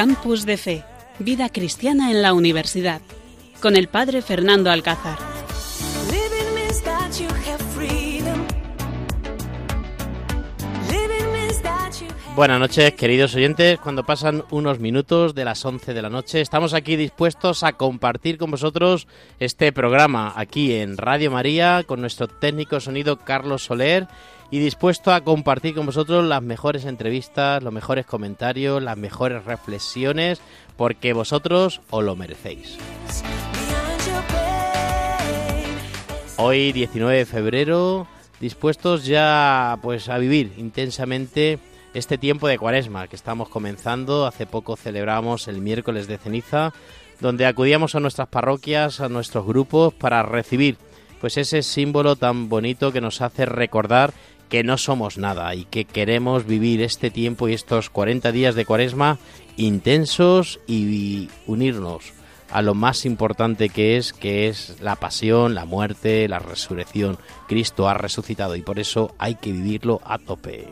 Campus de Fe, Vida Cristiana en la Universidad, con el Padre Fernando Alcázar. Buenas noches, queridos oyentes. Cuando pasan unos minutos de las 11 de la noche, estamos aquí dispuestos a compartir con vosotros este programa aquí en Radio María con nuestro técnico sonido Carlos Soler y dispuesto a compartir con vosotros las mejores entrevistas, los mejores comentarios, las mejores reflexiones, porque vosotros os lo merecéis. Hoy 19 de febrero, dispuestos ya pues a vivir intensamente este tiempo de Cuaresma que estamos comenzando. Hace poco celebramos el miércoles de ceniza, donde acudíamos a nuestras parroquias, a nuestros grupos para recibir pues ese símbolo tan bonito que nos hace recordar que no somos nada y que queremos vivir este tiempo y estos 40 días de cuaresma intensos y unirnos a lo más importante que es, que es la pasión, la muerte, la resurrección. Cristo ha resucitado y por eso hay que vivirlo a tope.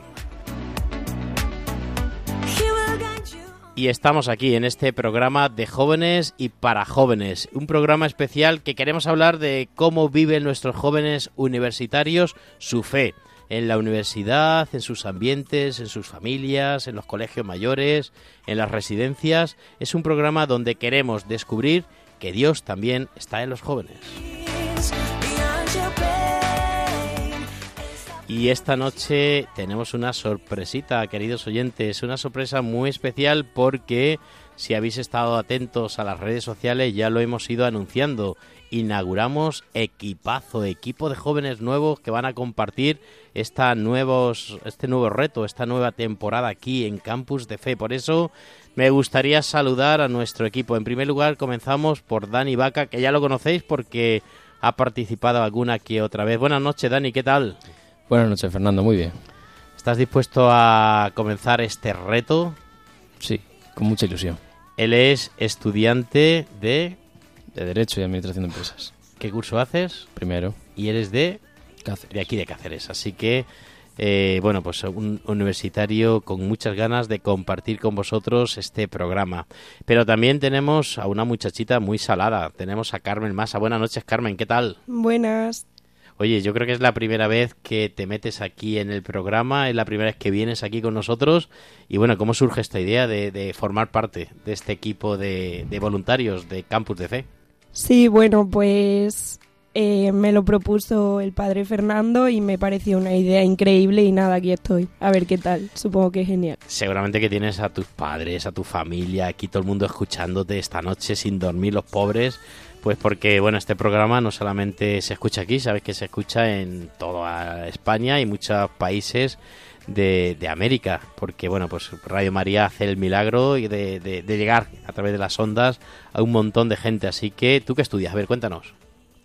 Y estamos aquí en este programa de jóvenes y para jóvenes, un programa especial que queremos hablar de cómo viven nuestros jóvenes universitarios su fe en la universidad, en sus ambientes, en sus familias, en los colegios mayores, en las residencias. Es un programa donde queremos descubrir que Dios también está en los jóvenes. Y esta noche tenemos una sorpresita, queridos oyentes, una sorpresa muy especial porque si habéis estado atentos a las redes sociales ya lo hemos ido anunciando inauguramos equipazo, equipo de jóvenes nuevos que van a compartir esta nuevos, este nuevo reto, esta nueva temporada aquí en Campus de Fe. Por eso me gustaría saludar a nuestro equipo. En primer lugar, comenzamos por Dani Vaca, que ya lo conocéis porque ha participado alguna que otra vez. Buenas noches, Dani, ¿qué tal? Buenas noches, Fernando, muy bien. ¿Estás dispuesto a comenzar este reto? Sí, con mucha ilusión. Él es estudiante de de Derecho y Administración de Empresas. ¿Qué curso haces? Primero. Y eres de Cáceres. De aquí de Cáceres. Así que, eh, bueno, pues un universitario con muchas ganas de compartir con vosotros este programa. Pero también tenemos a una muchachita muy salada. Tenemos a Carmen Masa. Buenas noches, Carmen. ¿Qué tal? Buenas. Oye, yo creo que es la primera vez que te metes aquí en el programa, es la primera vez que vienes aquí con nosotros. Y bueno, ¿cómo surge esta idea de, formar parte de este equipo de voluntarios de Campus de Fe? Sí, bueno, pues eh, me lo propuso el padre Fernando y me pareció una idea increíble y nada, aquí estoy. A ver qué tal, supongo que es genial. Seguramente que tienes a tus padres, a tu familia, aquí todo el mundo escuchándote esta noche sin dormir, los pobres. Pues porque, bueno, este programa no solamente se escucha aquí, sabes que se escucha en toda España y muchos países de, América, porque bueno, pues Radio María hace el milagro de, de, llegar a través de las ondas a un montón de gente. Así que, ¿tú qué estudias? A ver, cuéntanos.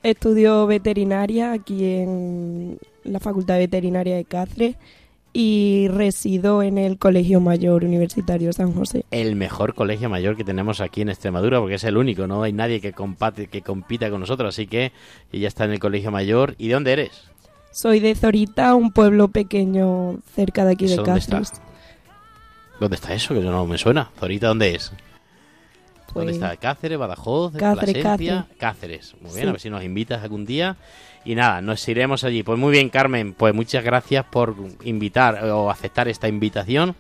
Estudio veterinaria aquí en la Facultad de Veterinaria de Cáceres y resido en el Colegio Mayor Universitario San José. El mejor colegio mayor que tenemos aquí en Extremadura, porque es el único, no hay nadie que, compate, que compita con nosotros, así que ella está en el Colegio Mayor. ¿Y de dónde eres? Soy de Zorita, un pueblo pequeño cerca de aquí de Cáceres. ¿Dónde está eso? Que no me suena. ¿Zorita dónde es? ¿Dónde pues está? ¿Cáceres, Badajoz, Cáceres, Cáceres. Cáceres. Muy bien, a ver si nos invitas algún día. Y nada, nos iremos allí. Pues muy bien, Carmen, pues muchas gracias por invitar o aceptar esta invitación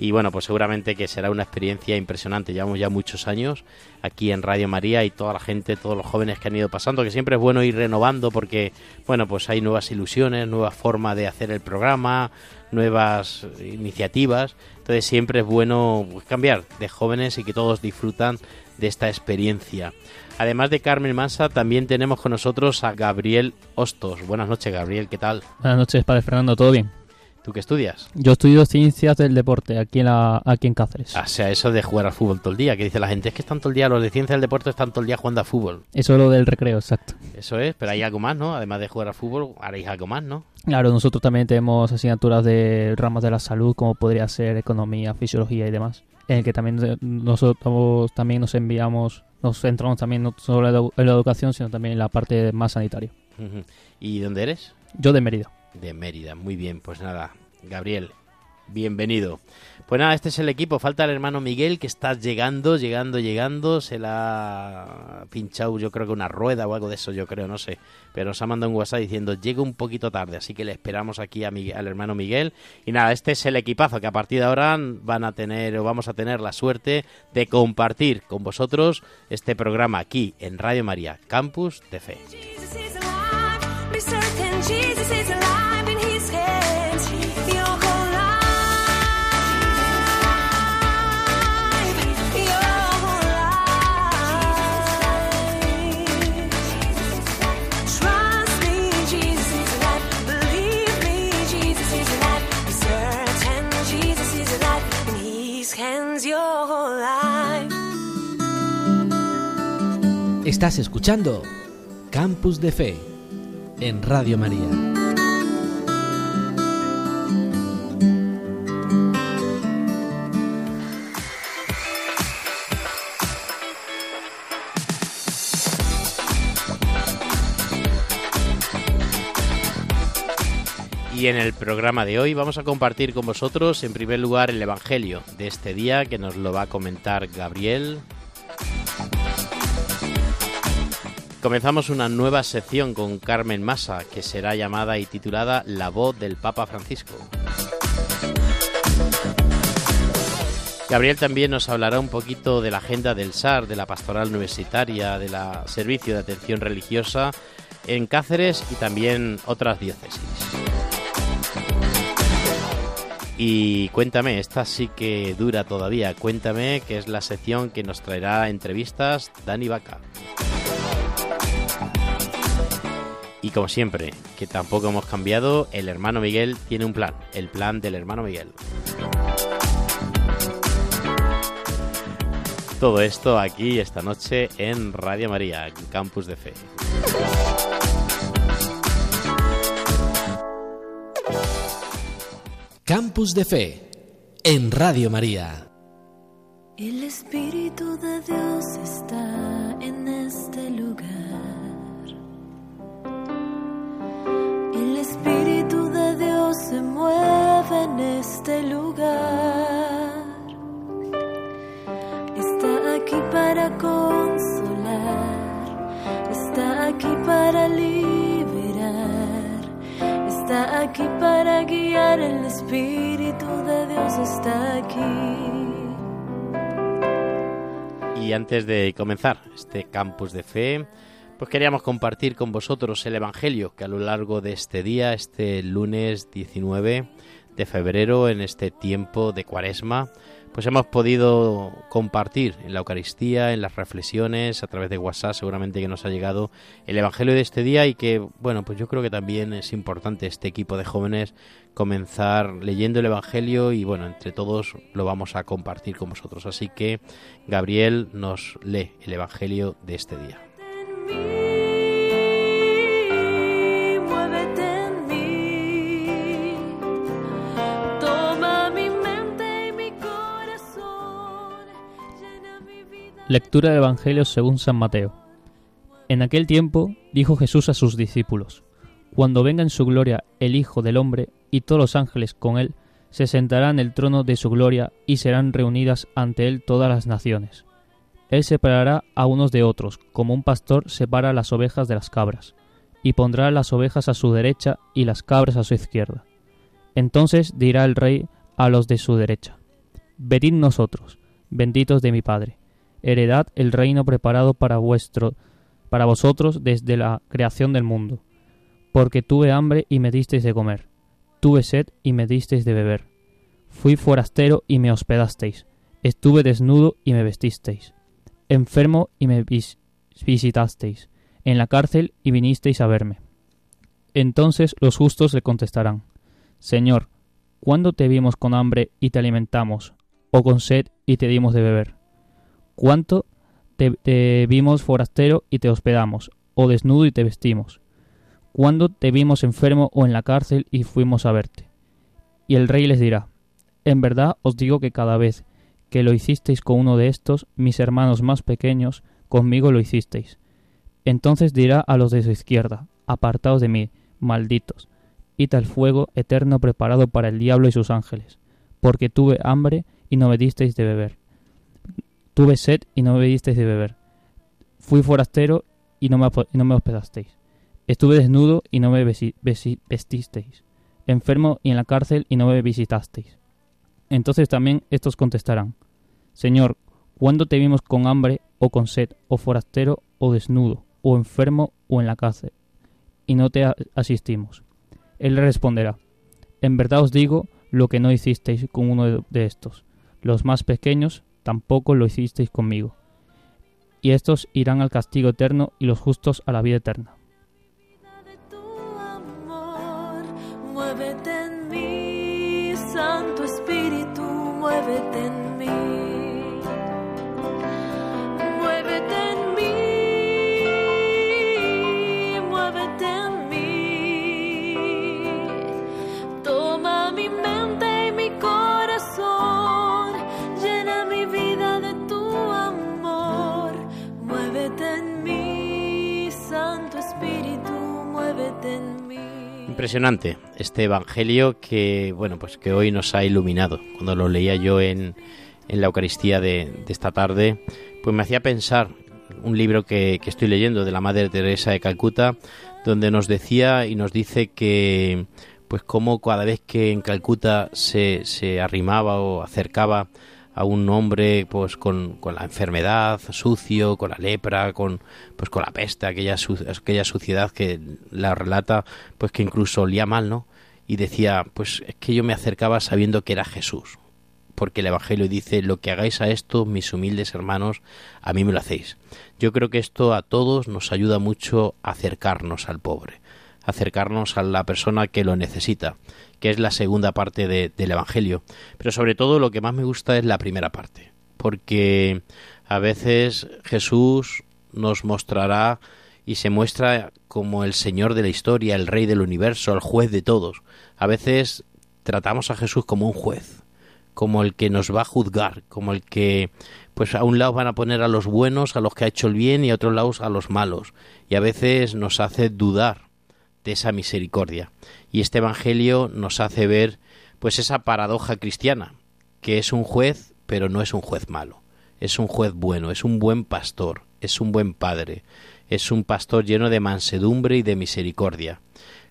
y bueno, pues seguramente que será una experiencia impresionante. Llevamos ya muchos años aquí en Radio María y toda la gente, todos los jóvenes que han ido pasando, que siempre es bueno ir renovando porque, bueno, pues hay nuevas ilusiones, nuevas formas de hacer el programa, nuevas iniciativas. Entonces siempre es bueno pues, cambiar de jóvenes y que todos disfrutan de esta experiencia. Además de Carmen Mansa, también tenemos con nosotros a Gabriel Hostos. Buenas noches, Gabriel, ¿qué tal? Buenas noches, Padre Fernando, ¿todo bien? ¿Tú qué estudias? Yo estudio ciencias del deporte aquí en, la, aquí en Cáceres. Ah, o sea, eso de jugar al fútbol todo el día, que dice la gente, es que están todo el día, los de ciencias del deporte están todo el día jugando al fútbol. Eso es lo del recreo, exacto. Eso es, pero hay algo más, ¿no? Además de jugar al fútbol, haréis algo más, ¿no? Claro, nosotros también tenemos asignaturas de ramas de la salud, como podría ser economía, fisiología y demás, en el que también nosotros también nos enviamos, nos centramos también no solo en la educación, sino también en la parte más sanitaria. ¿Y dónde eres? Yo de Mérida. De Mérida, muy bien, pues nada, Gabriel, bienvenido. Pues nada, este es el equipo. Falta el hermano Miguel que está llegando, llegando, llegando. Se la ha pinchado, yo creo que una rueda o algo de eso, yo creo, no sé. Pero nos ha mandado un WhatsApp diciendo llega un poquito tarde, así que le esperamos aquí a al hermano Miguel. Y nada, este es el equipazo que a partir de ahora van a tener o vamos a tener la suerte de compartir con vosotros este programa aquí en Radio María, Campus de Fe. Estás escuchando Campus de Fe en Radio María. Y en el programa de hoy vamos a compartir con vosotros en primer lugar el Evangelio de este día que nos lo va a comentar Gabriel. Comenzamos una nueva sección con Carmen Massa, que será llamada y titulada La voz del Papa Francisco. Gabriel también nos hablará un poquito de la agenda del SAR, de la pastoral universitaria, del servicio de atención religiosa en Cáceres y también otras diócesis. Y cuéntame, esta sí que dura todavía, cuéntame que es la sección que nos traerá entrevistas Dani Vaca. Y como siempre, que tampoco hemos cambiado, el hermano Miguel tiene un plan, el plan del hermano Miguel. Todo esto aquí esta noche en Radio María, Campus de Fe. Campus de Fe en Radio María. El Espíritu de Dios está en este lugar. Se mueve en este lugar. Está aquí para consolar, está aquí para liberar, está aquí para guiar. El Espíritu de Dios está aquí. Y antes de comenzar este campus de fe, pues queríamos compartir con vosotros el Evangelio que a lo largo de este día, este lunes 19 de febrero, en este tiempo de cuaresma, pues hemos podido compartir en la Eucaristía, en las reflexiones, a través de WhatsApp seguramente que nos ha llegado el Evangelio de este día y que, bueno, pues yo creo que también es importante este equipo de jóvenes comenzar leyendo el Evangelio y, bueno, entre todos lo vamos a compartir con vosotros. Así que Gabriel nos lee el Evangelio de este día. Lectura del Evangelio según San Mateo. En aquel tiempo dijo Jesús a sus discípulos, Cuando venga en su gloria el Hijo del Hombre y todos los ángeles con él, se sentarán en el trono de su gloria y serán reunidas ante él todas las naciones él separará a unos de otros, como un pastor separa las ovejas de las cabras, y pondrá las ovejas a su derecha y las cabras a su izquierda. Entonces dirá el rey a los de su derecha, Venid nosotros, benditos de mi Padre, heredad el reino preparado para vuestro, para vosotros desde la creación del mundo. Porque tuve hambre y me disteis de comer, tuve sed y me disteis de beber, fui forastero y me hospedasteis, estuve desnudo y me vestisteis enfermo y me visitasteis, en la cárcel y vinisteis a verme. Entonces los justos le contestarán, Señor, ¿cuándo te vimos con hambre y te alimentamos, o con sed y te dimos de beber? ¿Cuánto te, te vimos forastero y te hospedamos, o desnudo y te vestimos? ¿Cuándo te vimos enfermo o en la cárcel y fuimos a verte? Y el rey les dirá, En verdad os digo que cada vez que lo hicisteis con uno de estos, mis hermanos más pequeños, conmigo lo hicisteis. Entonces dirá a los de su izquierda, apartaos de mí, malditos, id al fuego eterno preparado para el diablo y sus ángeles. porque tuve hambre y no me disteis de beber. Tuve sed y no me disteis de beber. Fui forastero y no me, hospedasteis. Estuve desnudo y no me vestisteis. Enfermo y en la cárcel y no me visitasteis. Entonces también estos contestarán, Señor, ¿cuándo te vimos con hambre o con sed, o forastero o desnudo, o enfermo o en la cárcel? Y no te asistimos. Él responderá, En verdad os digo lo que no hicisteis con uno de estos. Los más pequeños tampoco lo hicisteis conmigo. Y estos irán al castigo eterno y los justos a la vida eterna. Impresionante este evangelio que bueno pues que hoy nos ha iluminado. Cuando lo leía yo en, en la Eucaristía de, esta tarde, pues me hacía pensar un libro que, que estoy leyendo de la Madre Teresa de Calcuta, donde nos decía y nos dice que pues como cada vez que en Calcuta se, se arrimaba o acercaba a un hombre pues con, con la enfermedad, sucio, con la lepra, con pues con la peste, aquella aquella suciedad que la relata pues que incluso olía mal, ¿no? Y decía, pues es que yo me acercaba sabiendo que era Jesús, porque el evangelio dice, lo que hagáis a esto, mis humildes hermanos, a mí me lo hacéis. Yo creo que esto a todos nos ayuda mucho a acercarnos al pobre, acercarnos a la persona que lo necesita, que es la segunda parte de- del Evangelio. Pero sobre todo lo que más me gusta es la primera parte, porque a veces Jesús nos mostrará y se muestra como el Señor de la historia, el Rey del universo, el juez de todos. A veces tratamos a Jesús como un juez, como el que nos va a juzgar, como el que pues a un lado van a poner a los buenos, a los que ha hecho el bien y a otros lados a los malos. Y a veces nos hace dudar de esa misericordia. Y este evangelio nos hace ver pues esa paradoja cristiana, que es un juez, pero no es un juez malo. Es un juez bueno, es un buen pastor, es un buen padre, es un pastor lleno de mansedumbre y de misericordia.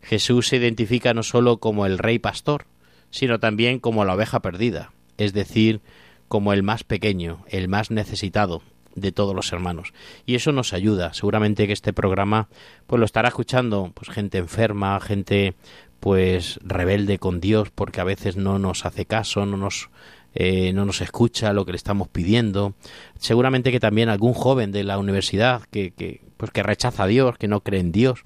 Jesús se identifica no solo como el rey pastor, sino también como la oveja perdida, es decir, como el más pequeño, el más necesitado de todos los hermanos. Y eso nos ayuda. Seguramente que este programa pues lo estará escuchando pues gente enferma, gente pues rebelde con Dios porque a veces no nos hace caso, no nos eh, no nos escucha lo que le estamos pidiendo. Seguramente que también algún joven de la universidad que, que pues que rechaza a Dios, que no cree en Dios.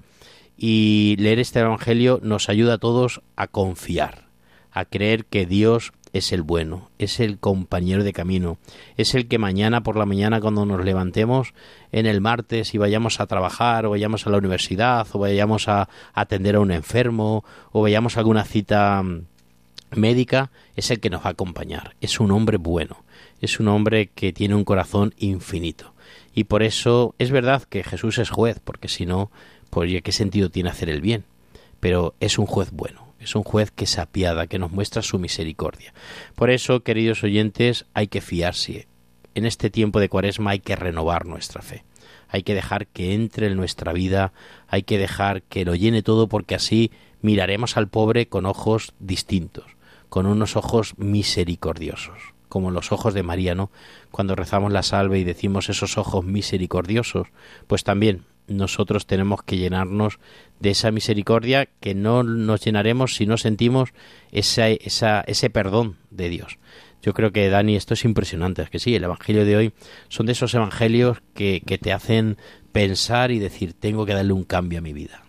Y leer este evangelio nos ayuda a todos a confiar, a creer que Dios es el bueno, es el compañero de camino, es el que mañana por la mañana cuando nos levantemos en el martes y vayamos a trabajar o vayamos a la universidad o vayamos a atender a un enfermo o vayamos a alguna cita mm, médica, es el que nos va a acompañar. Es un hombre bueno, es un hombre que tiene un corazón infinito. Y por eso es verdad que Jesús es juez, porque si no, pues ¿y ¿qué sentido tiene hacer el bien? Pero es un juez bueno, es un juez que se apiada, que nos muestra su misericordia. Por eso, queridos oyentes, hay que fiarse. En este tiempo de cuaresma hay que renovar nuestra fe. Hay que dejar que entre en nuestra vida, hay que dejar que lo llene todo porque así miraremos al pobre con ojos distintos, con unos ojos misericordiosos, como los ojos de María, ¿no? Cuando rezamos la salve y decimos esos ojos misericordiosos, pues también nosotros tenemos que llenarnos de esa misericordia que no nos llenaremos si no sentimos esa, esa, ese perdón de Dios. Yo creo que, Dani, esto es impresionante. Es que sí, el Evangelio de hoy son de esos Evangelios que, que te hacen pensar y decir, tengo que darle un cambio a mi vida.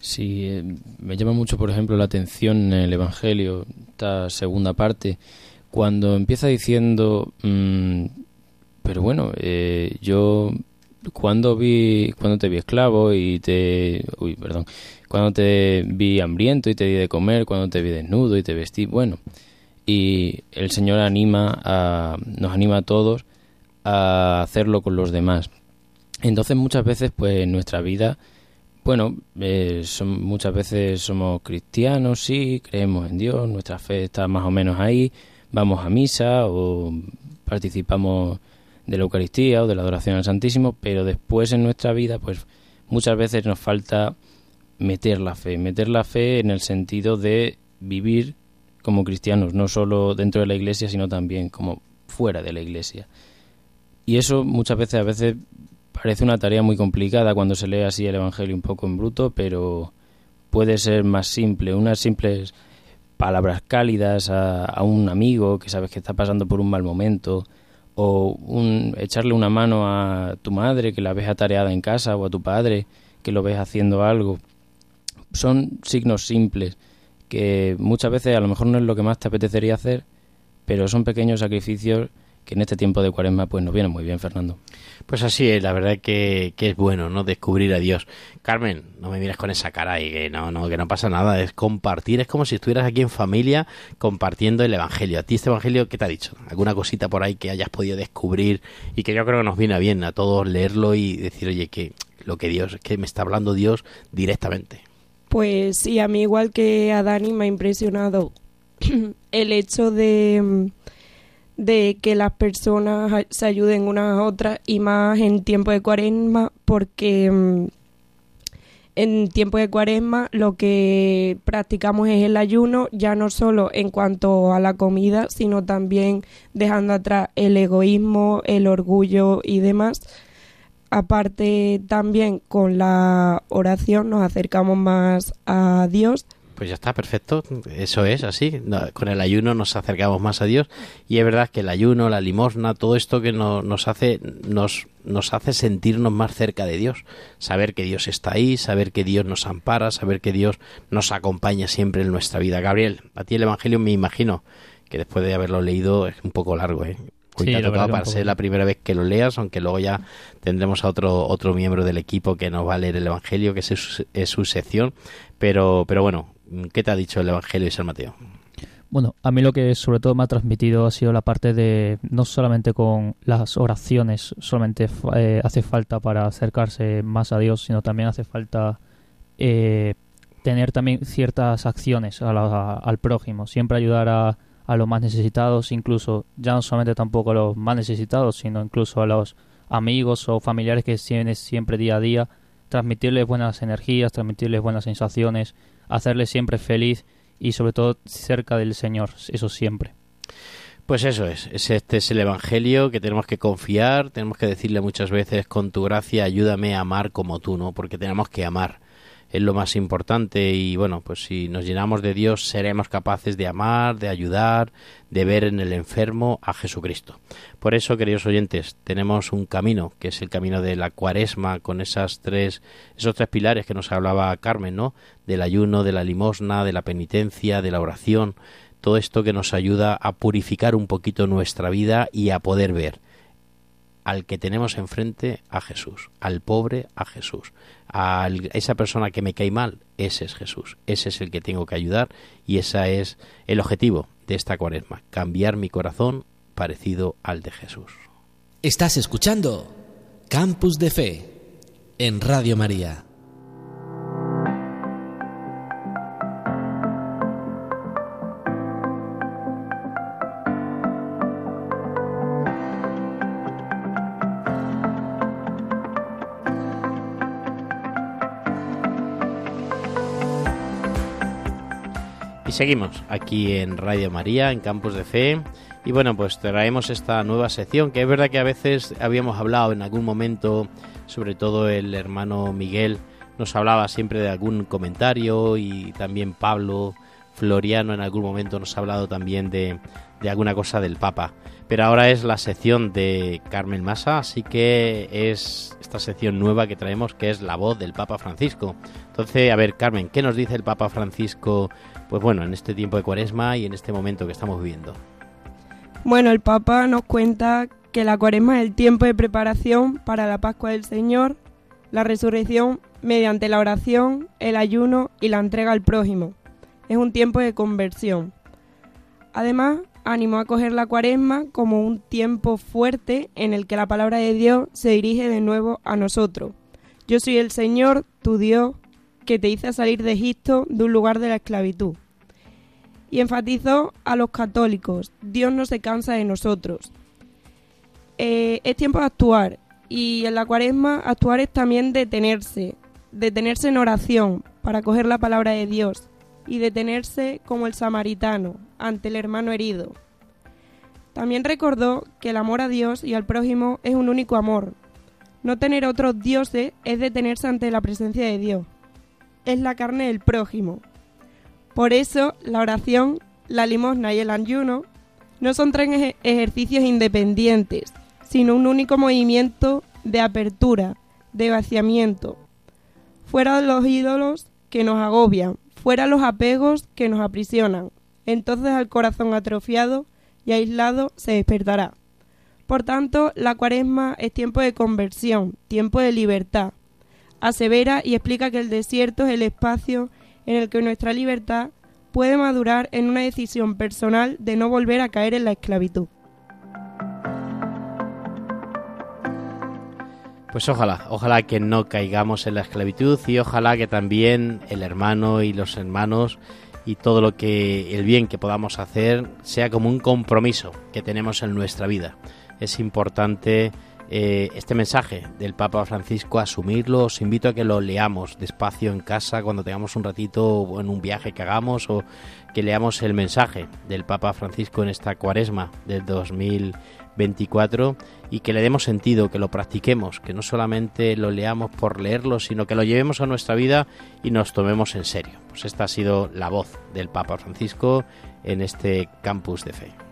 Sí, eh, me llama mucho, por ejemplo, la atención en el Evangelio, esta segunda parte, cuando empieza diciendo, mm, pero bueno, eh, yo cuando vi, cuando te vi esclavo y te, uy, perdón, cuando te vi hambriento y te di de comer, cuando te vi desnudo y te vestí, bueno, y el Señor anima a, nos anima a todos a hacerlo con los demás. Entonces muchas veces, pues en nuestra vida Bueno, eh, son, muchas veces somos cristianos, sí, creemos en Dios, nuestra fe está más o menos ahí, vamos a misa o participamos de la Eucaristía o de la adoración al Santísimo, pero después en nuestra vida, pues muchas veces nos falta meter la fe, meter la fe en el sentido de vivir como cristianos, no solo dentro de la iglesia, sino también como fuera de la iglesia. Y eso muchas veces, a veces parece una tarea muy complicada cuando se lee así el Evangelio un poco en bruto, pero puede ser más simple, unas simples palabras cálidas a, un amigo que sabes que está pasando por un mal momento, o un, echarle una mano a tu madre que la ves atareada en casa, o a tu padre que lo ves haciendo algo. Son signos simples que muchas veces a lo mejor no es lo que más te apetecería hacer, pero son pequeños sacrificios que en este tiempo de cuaresma pues nos viene muy bien, Fernando. Pues así es, la verdad que, que, es bueno, ¿no? Descubrir a Dios. Carmen, no me mires con esa cara y que no, no, que no pasa nada, es compartir, es como si estuvieras aquí en familia compartiendo el Evangelio. ¿A ti este Evangelio qué te ha dicho? ¿Alguna cosita por ahí que hayas podido descubrir y que yo creo que nos viene bien a todos leerlo y decir, oye, que lo que Dios, que me está hablando Dios directamente? Pues sí, a mí igual que a Dani me ha impresionado el hecho de de que las personas se ayuden unas a otras y más en tiempo de cuaresma porque mm, en tiempo de cuaresma lo que practicamos es el ayuno ya no solo en cuanto a la comida sino también dejando atrás el egoísmo, el orgullo y demás. Aparte también con la oración nos acercamos más a Dios pues ya está, perfecto. Eso es así. Con el ayuno nos acercamos más a Dios y es verdad que el ayuno, la limosna, todo esto que nos hace nos nos hace sentirnos más cerca de Dios, saber que Dios está ahí, saber que Dios nos ampara, saber que Dios nos acompaña siempre en nuestra vida. Gabriel, a ti el Evangelio me imagino que después de haberlo leído es un poco largo, ¿eh? sí, para ser la primera vez que lo leas, aunque luego ya tendremos a otro otro miembro del equipo que nos va a leer el Evangelio, que es su, es su sección, pero pero bueno, ¿Qué te ha dicho el Evangelio de San Mateo? Bueno, a mí lo que sobre todo me ha transmitido ha sido la parte de no solamente con las oraciones, solamente eh, hace falta para acercarse más a Dios, sino también hace falta eh, tener también ciertas acciones al prójimo, siempre ayudar a, a los más necesitados, incluso ya no solamente tampoco a los más necesitados, sino incluso a los amigos o familiares que tienes siempre día a día, transmitirles buenas energías, transmitirles buenas sensaciones, hacerle siempre feliz y sobre todo cerca del Señor, eso siempre. Pues eso es, este es el Evangelio que tenemos que confiar, tenemos que decirle muchas veces con tu gracia ayúdame a amar como tú, ¿no? Porque tenemos que amar es lo más importante y bueno, pues si nos llenamos de Dios seremos capaces de amar, de ayudar, de ver en el enfermo a Jesucristo. Por eso, queridos oyentes, tenemos un camino, que es el camino de la cuaresma, con esas tres, esos tres pilares que nos hablaba Carmen, ¿no? Del ayuno, de la limosna, de la penitencia, de la oración, todo esto que nos ayuda a purificar un poquito nuestra vida y a poder ver al que tenemos enfrente a Jesús, al pobre a Jesús, a esa persona que me cae mal, ese es Jesús, ese es el que tengo que ayudar y ese es el objetivo de esta cuaresma, cambiar mi corazón parecido al de Jesús. Estás escuchando Campus de Fe en Radio María. Seguimos aquí en Radio María, en Campus de Fe. Y bueno, pues traemos esta nueva sección, que es verdad que a veces habíamos hablado en algún momento, sobre todo el hermano Miguel nos hablaba siempre de algún comentario y también Pablo Floriano en algún momento nos ha hablado también de, de alguna cosa del Papa. Pero ahora es la sección de Carmen Massa, así que es esta sección nueva que traemos que es la voz del Papa Francisco. Entonces, a ver, Carmen, ¿qué nos dice el Papa Francisco pues bueno, en este tiempo de cuaresma y en este momento que estamos viviendo. Bueno, el Papa nos cuenta que la cuaresma es el tiempo de preparación para la Pascua del Señor, la resurrección mediante la oración, el ayuno y la entrega al prójimo. Es un tiempo de conversión. Además, animó a coger la cuaresma como un tiempo fuerte en el que la palabra de Dios se dirige de nuevo a nosotros. Yo soy el Señor, tu Dios, que te hice salir de Egipto, de un lugar de la esclavitud. Y enfatizó a los católicos, Dios no se cansa de nosotros. Eh, es tiempo de actuar y en la cuaresma actuar es también detenerse, detenerse en oración para coger la palabra de Dios y detenerse como el samaritano ante el hermano herido. También recordó que el amor a Dios y al prójimo es un único amor. No tener otros dioses es detenerse ante la presencia de Dios. Es la carne del prójimo. Por eso la oración, la limosna y el ayuno no son tres ej- ejercicios independientes, sino un único movimiento de apertura, de vaciamiento. Fuera los ídolos que nos agobian, fuera los apegos que nos aprisionan. Entonces al corazón atrofiado y aislado se despertará. Por tanto, la cuaresma es tiempo de conversión, tiempo de libertad. Asevera y explica que el desierto es el espacio en el que nuestra libertad puede madurar en una decisión personal de no volver a caer en la esclavitud. Pues ojalá, ojalá que no caigamos en la esclavitud y ojalá que también el hermano y los hermanos y todo lo que el bien que podamos hacer sea como un compromiso que tenemos en nuestra vida. Es importante eh, este mensaje del Papa Francisco asumirlo. Os invito a que lo leamos despacio en casa cuando tengamos un ratito o en un viaje que hagamos o que leamos el mensaje del Papa Francisco en esta cuaresma del 2024 y que le demos sentido, que lo practiquemos, que no solamente lo leamos por leerlo, sino que lo llevemos a nuestra vida y nos tomemos en serio. Pues esta ha sido la voz del Papa Francisco en este campus de fe.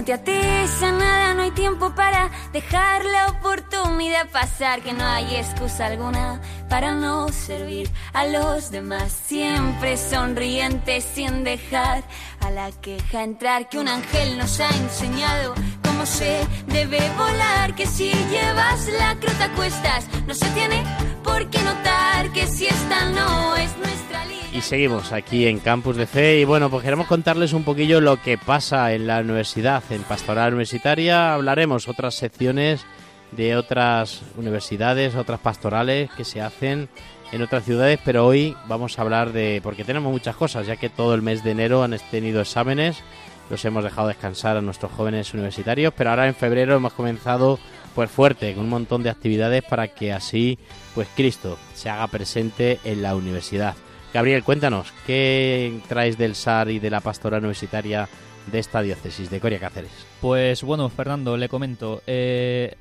No te ates a nada, no hay tiempo para dejar la oportunidad pasar. Que no hay excusa alguna para no servir a los demás. Siempre sonriente sin dejar a la queja entrar. Que un ángel nos ha enseñado cómo se debe volar. Que si llevas la cruz a cuestas, no se tiene por qué notar que si esta no es nuestra línea. Y seguimos aquí en Campus de Fe y bueno, pues queremos contarles un poquillo lo que pasa en la universidad, en Pastoral Universitaria. Hablaremos otras secciones de otras universidades, otras pastorales que se hacen en otras ciudades, pero hoy vamos a hablar de, porque tenemos muchas cosas, ya que todo el mes de enero han tenido exámenes, los hemos dejado descansar a nuestros jóvenes universitarios, pero ahora en febrero hemos comenzado pues fuerte, con un montón de actividades para que así pues Cristo se haga presente en la universidad. Gabriel, cuéntanos, ¿qué traes del SAR y de la pastoral universitaria de esta diócesis de Coria Cáceres? Pues bueno, Fernando, le comento. eh,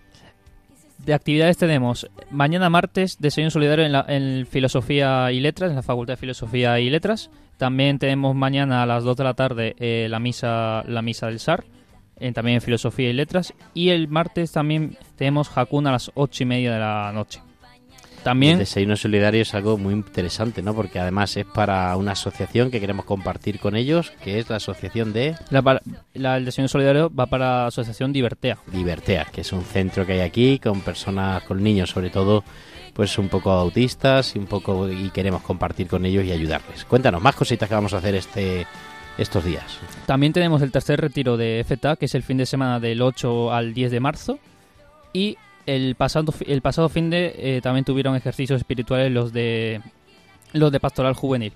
de actividades tenemos mañana martes desayuno solidario en, la, en Filosofía y Letras, en la Facultad de Filosofía y Letras. También tenemos mañana a las 2 de la tarde eh, la misa la misa del SAR, también en Filosofía y Letras. Y el martes también tenemos Hakuna a las 8 y media de la noche. También El desayuno solidario es algo muy interesante, ¿no? Porque además es para una asociación que queremos compartir con ellos, que es la asociación de la, la- el desayuno solidario va para la Asociación Divertea. Libertea, que es un centro que hay aquí con personas, con niños sobre todo, pues un poco autistas y un poco y queremos compartir con ellos y ayudarles. Cuéntanos más cositas que vamos a hacer este estos días. También tenemos el tercer retiro de FTA, que es el fin de semana del 8 al 10 de marzo. Y el pasado, el pasado fin de eh, también tuvieron ejercicios espirituales los de los de Pastoral Juvenil.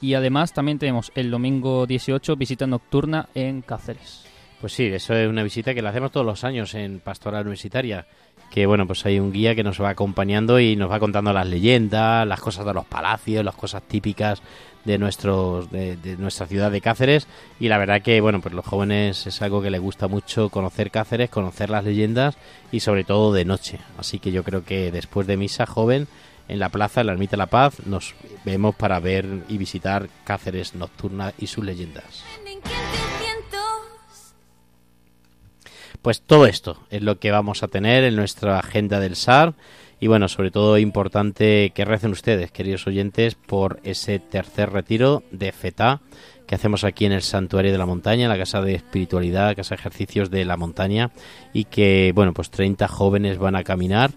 Y además también tenemos el domingo 18 visita nocturna en Cáceres. Pues sí, eso es una visita que la hacemos todos los años en Pastoral Universitaria. Que bueno, pues hay un guía que nos va acompañando y nos va contando las leyendas, las cosas de los palacios, las cosas típicas de nuestros de, nuestra ciudad de Cáceres. Y la verdad que bueno pues los jóvenes es algo que les gusta mucho conocer Cáceres conocer las leyendas y sobre todo de noche. Así que yo creo que después de misa joven en la plaza en la ermita de la paz nos vemos para ver y visitar Cáceres nocturna y sus leyendas. Pues todo esto es lo que vamos a tener en nuestra agenda del SAR y bueno, sobre todo importante que recen ustedes, queridos oyentes, por ese tercer retiro de FETA que hacemos aquí en el Santuario de la Montaña, la Casa de Espiritualidad, Casa de Ejercicios de la Montaña, y que, bueno, pues 30 jóvenes van a caminar.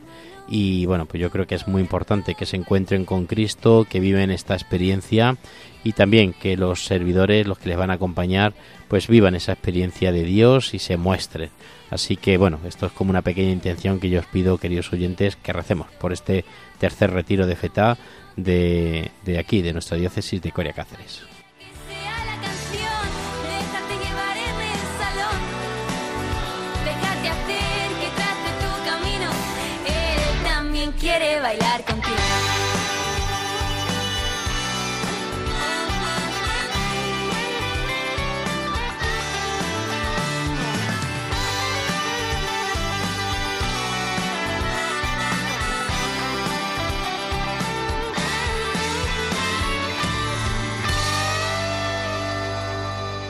Y bueno, pues yo creo que es muy importante que se encuentren con Cristo, que viven esta experiencia y también que los servidores, los que les van a acompañar, pues vivan esa experiencia de Dios y se muestren. Así que bueno, esto es como una pequeña intención que yo os pido, queridos oyentes, que recemos por este tercer retiro de FETA de, de aquí, de nuestra diócesis de Coria Cáceres. quiere bailar contigo.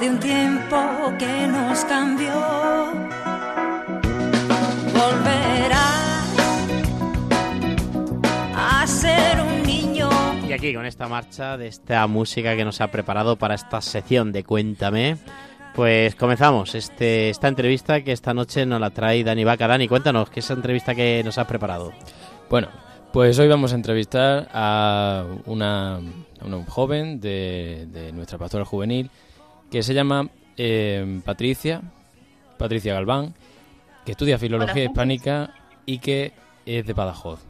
De un tiempo que nos cambió. Volverá a ser un niño. Y aquí con esta marcha de esta música que nos ha preparado para esta sección de Cuéntame. Pues comenzamos este, esta entrevista que esta noche nos la trae Dani Vaca. Dani, cuéntanos, ¿qué es esa entrevista que nos has preparado? Bueno, pues hoy vamos a entrevistar a una, joven de, de nuestra pastora juvenil que se llama eh, Patricia, Patricia Galván, que estudia Filología Hispánica y que es de Badajoz.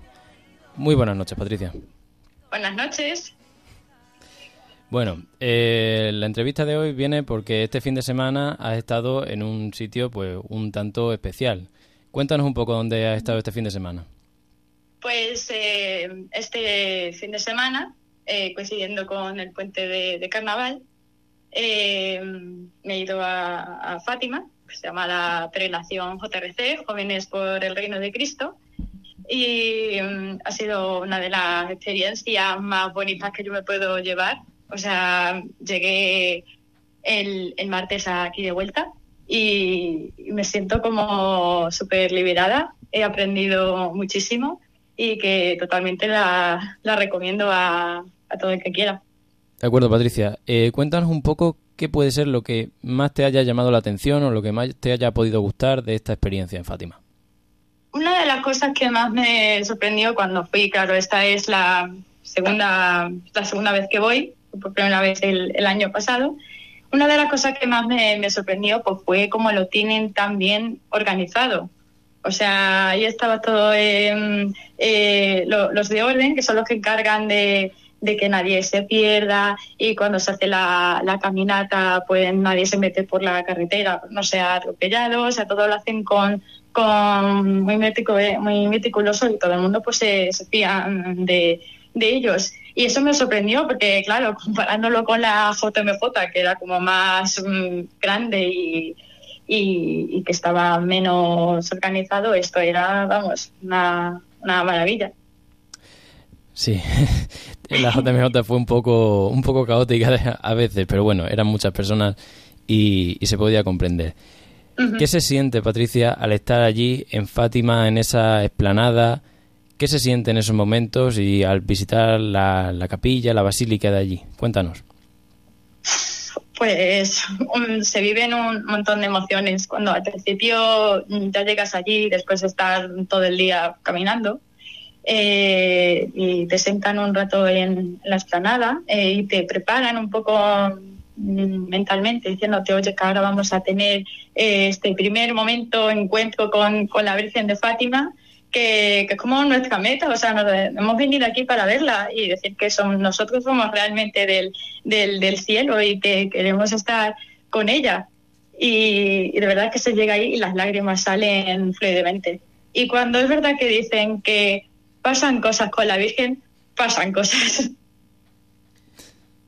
Muy buenas noches, Patricia. Buenas noches. Bueno, eh, la entrevista de hoy viene porque este fin de semana has estado en un sitio pues un tanto especial. Cuéntanos un poco dónde has estado este fin de semana. Pues eh, este fin de semana, coincidiendo con el puente de Carnaval, eh, me he ido a, Fátima, que se llama la Prelación JRC, Jóvenes por el Reino de Cristo, y mm, ha sido una de las experiencias más bonitas que yo me puedo llevar. O sea, llegué el, martes aquí de vuelta y, me siento como súper liberada. He aprendido muchísimo y que totalmente la, recomiendo a todo el que quiera. De acuerdo, Patricia. Eh, cuéntanos un poco qué puede ser lo que más te haya llamado la atención o lo que más te haya podido gustar de esta experiencia en Fátima. Una de las cosas que más me sorprendió cuando fui, claro, esta es la segunda, la segunda vez que voy, por primera vez el, año pasado. Una de las cosas que más me, sorprendió pues, fue cómo lo tienen tan bien organizado. O sea, ahí estaba todo, eh, los de orden, que son los que encargan de, de que nadie se pierda y cuando se hace la, caminata pues nadie se mete por la carretera, no sea atropellado, o sea, todo lo hacen con, con muy, muy meticuloso y todo el mundo pues se, se fía de, ellos. Y eso me sorprendió porque, claro, comparándolo con la JMJ, que era como más mm, grande y, y, que estaba menos organizado, esto era, vamos, una, una maravilla. Sí, la JMJ fue un poco, un poco caótica a veces, pero bueno, eran muchas personas y, se podía comprender. ¿Qué se siente, Patricia, al estar allí en Fátima, en esa explanada? ¿Qué se siente en esos momentos y al visitar la, capilla, la basílica de allí? Cuéntanos. pues se viven un montón de emociones. Cuando al principio ya llegas allí después de estar todo el día caminando eh, y te sentan un rato en, la explanada eh, y te preparan un poco mm, mentalmente diciéndote, oye, que ahora vamos a tener eh, este primer momento, encuentro con, con la Virgen de Fátima que, es como nuestra meta, o sea, hemos venido aquí para verla y decir que somos, nosotros somos realmente del, del, cielo y que queremos estar con ella. Y, de verdad que se llega ahí y las lágrimas salen fluidamente. Y cuando es verdad que dicen que pasan cosas con la Virgen, pasan cosas.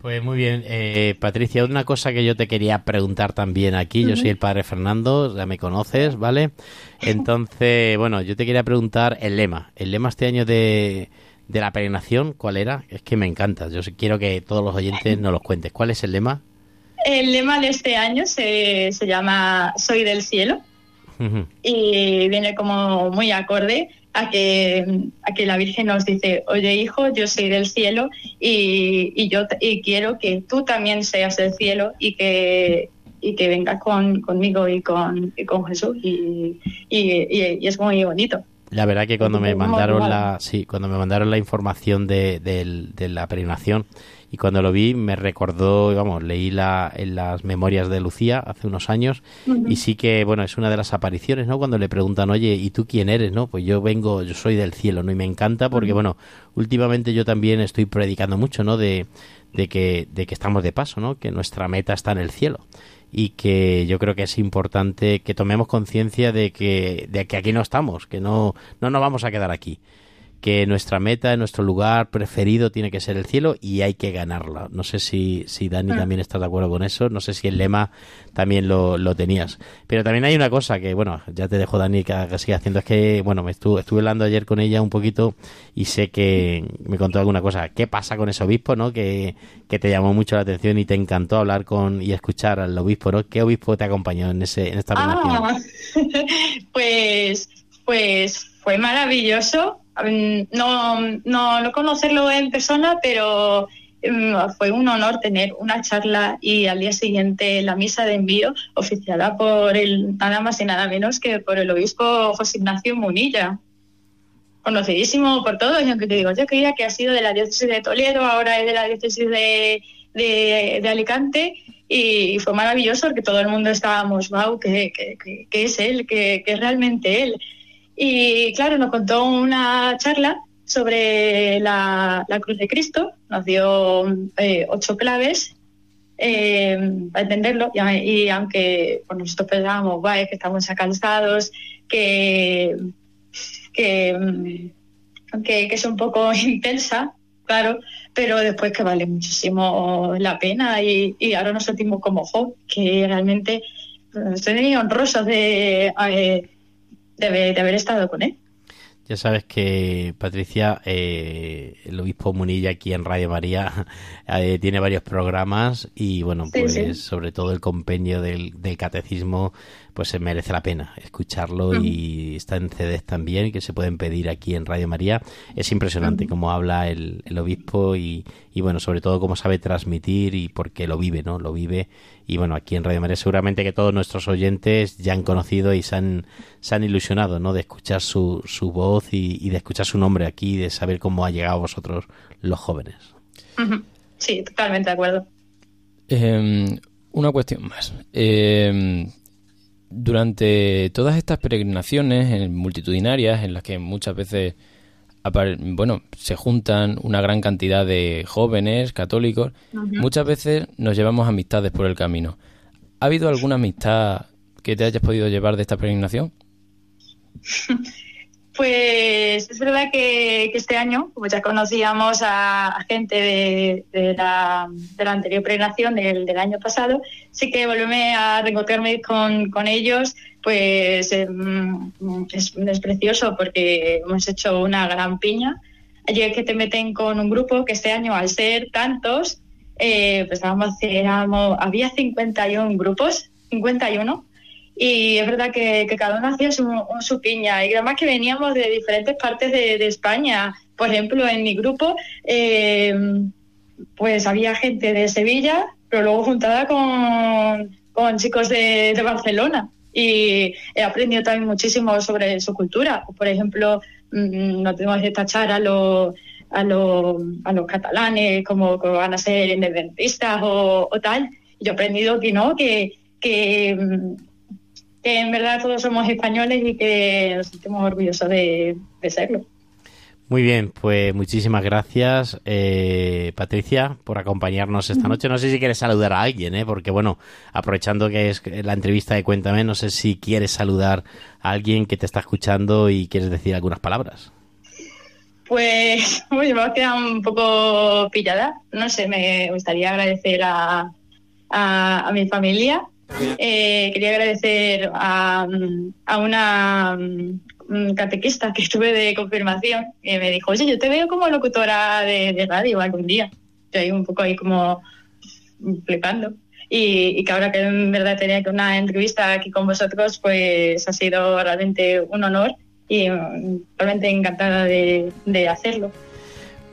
Pues muy bien, eh, Patricia, una cosa que yo te quería preguntar también aquí, yo soy el padre Fernando, ya me conoces, ¿vale? Entonces, bueno, yo te quería preguntar el lema, el lema este año de, de la peregrinación, ¿cuál era? Es que me encanta, yo quiero que todos los oyentes nos los cuentes, ¿cuál es el lema? El lema de este año se, se llama Soy del cielo y viene como muy acorde a que, a que la Virgen nos dice, oye hijo, yo soy del cielo y, y yo y quiero que tú también seas del cielo y que, y que vengas con, conmigo y con, con Jesús y, y, es muy bonito. La verdad que cuando me mandaron la sí, cuando me mandaron la información de, de la peregrinación y cuando lo vi me recordó, vamos, leí la, en las memorias de Lucía hace unos años y sí que, bueno, es una de las apariciones, ¿no? Cuando le preguntan, oye, ¿y tú quién eres, no? Pues yo vengo, yo soy del cielo, ¿no? Y me encanta porque, bueno, últimamente yo también estoy predicando mucho, ¿no? De, de, que, de que estamos de paso, ¿no? Que nuestra meta está en el cielo y que yo creo que es importante que tomemos conciencia de que, de que aquí no estamos, que no, no nos vamos a quedar aquí que nuestra meta, nuestro lugar preferido tiene que ser el cielo y hay que ganarla. No sé si, si Dani también está de acuerdo con eso, no sé si el lema también lo, lo tenías. Pero también hay una cosa que, bueno, ya te dejo Dani que, que siga haciendo, es que, bueno, me estuve, estuve hablando ayer con ella un poquito y sé que me contó alguna cosa. ¿Qué pasa con ese obispo, no? Que, que te llamó mucho la atención y te encantó hablar con y escuchar al obispo, ¿no? ¿Qué obispo te acompañó en, ese, en esta ah, pues, pues fue maravilloso no, no, no conocerlo en persona, pero mm, fue un honor tener una charla y al día siguiente la misa de envío oficiada por el nada más y nada menos que por el obispo José Ignacio Munilla, conocidísimo por todos. Y aunque te digo, yo creía que ha sido de la diócesis de Toledo, ahora es de la diócesis de, de, Alicante. Y fue maravilloso porque todo el mundo estábamos, wow, que, que, es él, que, que es realmente él. Y claro, nos contó una charla sobre la, cruz de Cristo, nos dio eh, ocho claves eh, para entenderlo. Y, aunque pues, nosotros pensábamos, que estamos cansados, que, que, que, es un poco intensa, claro, pero después que vale muchísimo la pena. Y, ahora nos sentimos como jo, que realmente estoy honrosos de... Eh, de, haber estado con él. Ya sabes que Patricia, eh, el obispo Munilla aquí en Radio María, eh, tiene varios programas y bueno, pues sobre todo el compendio del, del, catecismo pues se merece la pena escucharlo y está en CDs también que se pueden pedir aquí en Radio María. Es impresionante cómo habla el, obispo y, bueno, sobre todo cómo sabe transmitir y porque lo vive, ¿no? Lo vive y bueno, aquí en Radio María seguramente que todos nuestros oyentes ya han conocido y se han, se han ilusionado, ¿no? De escuchar su, su voz y, de escuchar su nombre aquí, de saber cómo ha llegado a vosotros los jóvenes. Sí, totalmente de acuerdo. Em, una cuestión más. Eh, durante todas estas peregrinaciones multitudinarias en las que muchas veces bueno, se juntan una gran cantidad de jóvenes católicos, muchas veces nos llevamos amistades por el camino. ¿Ha habido alguna amistad que te hayas podido llevar de esta peregrinación? Pues es verdad que, este año, como ya conocíamos a, gente de, la, anterior peregrinación del, año pasado, sí que volverme a reencontrarme con, ellos, pues em, es, precioso porque hemos hecho una gran piña. Allí que te meten con un grupo que este año, al ser tantos, eh, pues había 51 grupos, 51 y es verdad que, cada uno hacía su, piña y además que veníamos de diferentes partes de, España. Por ejemplo, en mi grupo, eh, pues había gente de Sevilla, pero luego juntada con, con chicos de, Barcelona y he aprendido también muchísimo sobre su cultura. Por ejemplo, mm, no tenemos que tachar a los a, los a los catalanes como que van a ser independentistas o, tal. Yo he aprendido que no, que, que, mm, que en verdad todos somos españoles y que nos sentimos orgullosos de, de serlo. Muy bien, pues muchísimas gracias, eh, Patricia, por acompañarnos esta noche. No sé si quieres saludar a alguien, ¿eh? porque bueno, aprovechando que es la entrevista de Cuéntame, no sé si quieres saludar a alguien que te está escuchando y quieres decir algunas palabras. Pues uy, me ha quedado un poco pillada. No sé, me gustaría agradecer a, a, a mi familia. Eh, quería agradecer a, a una mm, catequista que estuve de confirmación que me dijo, oye, yo te veo como locutora de, radio algún día. Yo ahí un poco ahí como flipando. Y, y que ahora que en verdad tenía que una entrevista aquí con vosotros, pues ha sido realmente un honor y mm, realmente encantada de, de hacerlo.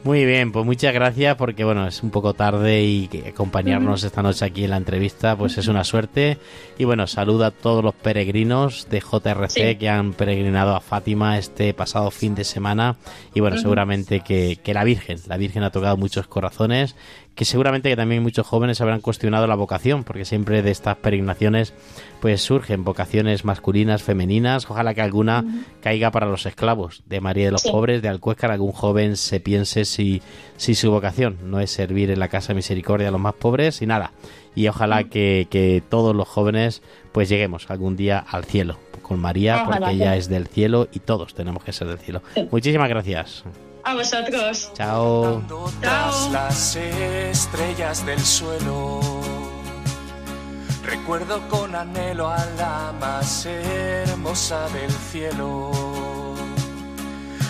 Muy bien, pues muchas gracias porque bueno, es un poco tarde y que acompañarnos esta noche aquí en la entrevista pues es una suerte. Y bueno, saluda a todos los peregrinos de JRC Sí. que han peregrinado a Fátima este pasado fin de semana. Y bueno, seguramente que, que la Virgen, la Virgen ha tocado muchos corazones, que seguramente que también muchos jóvenes habrán cuestionado la vocación, porque siempre de estas peregrinaciones pues surgen vocaciones masculinas, femeninas, ojalá que alguna caiga para los esclavos de María de los Sí. Pobres, de Alcuéscar, algún joven se piense si, si su vocación no es servir en la Casa de Misericordia a los más pobres y nada. Y ojalá que, que todos los jóvenes pues lleguemos algún día al cielo con María, Ojalá, porque ella es del cielo y todos tenemos que ser del cielo. Muchísimas gracias. A vosotros. Chao. Tras las estrellas del suelo, recuerdo con anhelo a la más hermosa del cielo.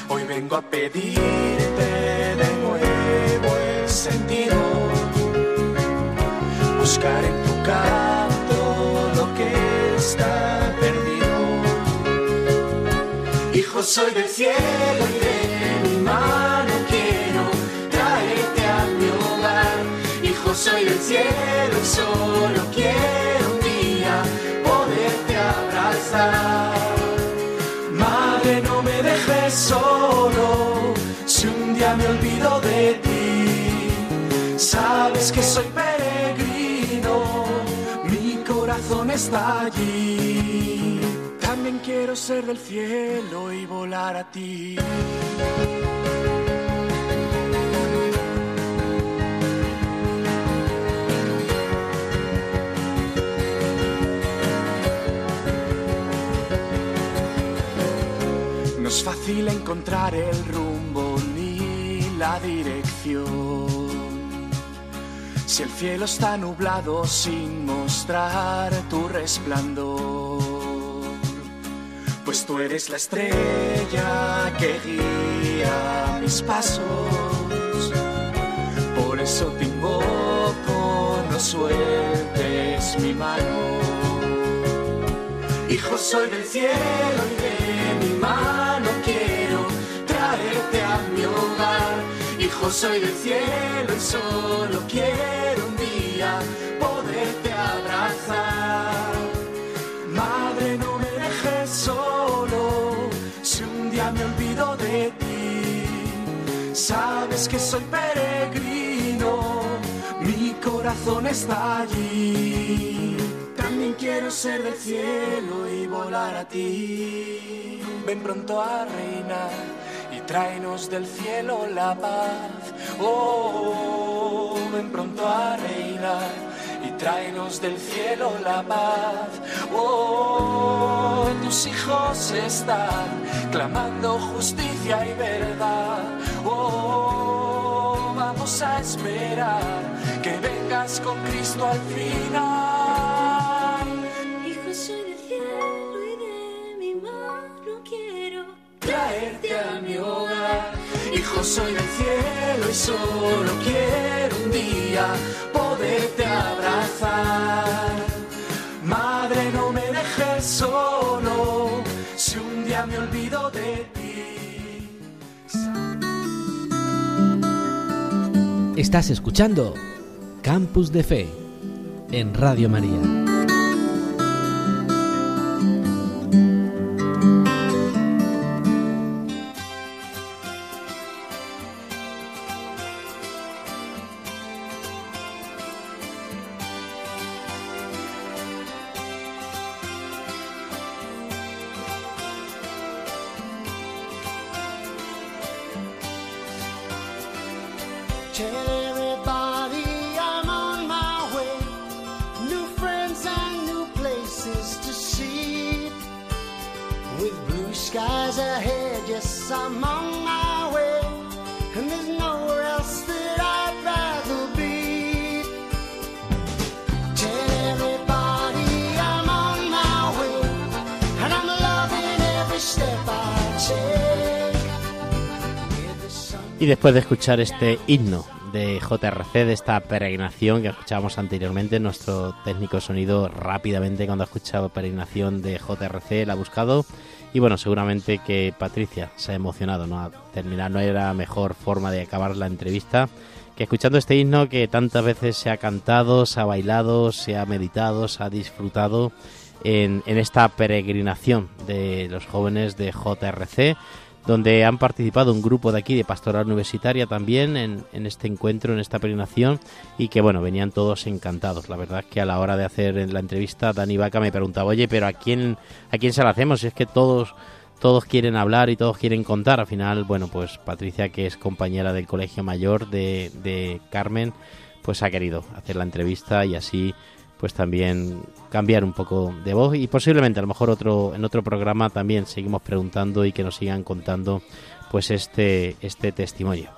Hoy vengo a pedirte de nuevo el sentido, buscar en tu canto lo que está perdido. Hijo, soy del cielo y de mano quiero traerte a mi hogar. Hijo, soy del cielo y solo quiero un día poderte abrazar. Madre, no me dejes solo si un día me olvido de ti. Sabes que soy peregrino, mi corazón está allí. También quiero ser del cielo y volar a ti. No es fácil encontrar el rumbo ni la dirección. Si el cielo está nublado sin mostrar tu resplandor, pues tú eres la estrella que guía mis pasos. Por eso te invoco, no sueltes mi mano. Hijo, soy del cielo y de mi mano quiero traerte a mi hogar. Hijo, soy del cielo y solo quiero un día poderte abrazar. Me olvido de ti. Sabes que soy peregrino, mi corazón está allí. También quiero ser del cielo y volar a ti. Ven pronto a reinar y tráenos del cielo la paz. Oh, ven pronto a reinar tráenos del cielo la paz. Oh, tus hijos están clamando justicia y verdad. Oh, vamos a esperar que vengas con Cristo al final. Hijo, soy del cielo y de mi mano quiero traerte a mi hogar. Hijo, soy del cielo y solo quiero un día poderte me olvido de ti. Estás escuchando Campus de Fe en Radio María. Después de escuchar este himno de JRC, de esta peregrinación que escuchábamos anteriormente, nuestro técnico sonido rápidamente cuando ha escuchado peregrinación de JRC la ha buscado. Y bueno, seguramente que Patricia se ha emocionado, ¿no? A terminar no era mejor forma de acabar la entrevista que escuchando este himno que tantas veces se ha cantado, se ha bailado, se ha meditado, se ha disfrutado en, en esta peregrinación de los jóvenes de JRC donde han participado un grupo de aquí de pastoral universitaria también en, en este encuentro, en esta peregrinación, y que bueno, venían todos encantados. La verdad es que a la hora de hacer la entrevista, Dani Vaca me preguntaba, oye, pero ¿a quién, a quién se la hacemos? Si es que todos, todos quieren hablar y todos quieren contar. Al final, bueno, pues Patricia, que es compañera del colegio mayor de, de Carmen, pues ha querido hacer la entrevista y así pues también cambiar un poco de voz y posiblemente a lo mejor otro en otro programa también seguimos preguntando y que nos sigan contando pues este este testimonio.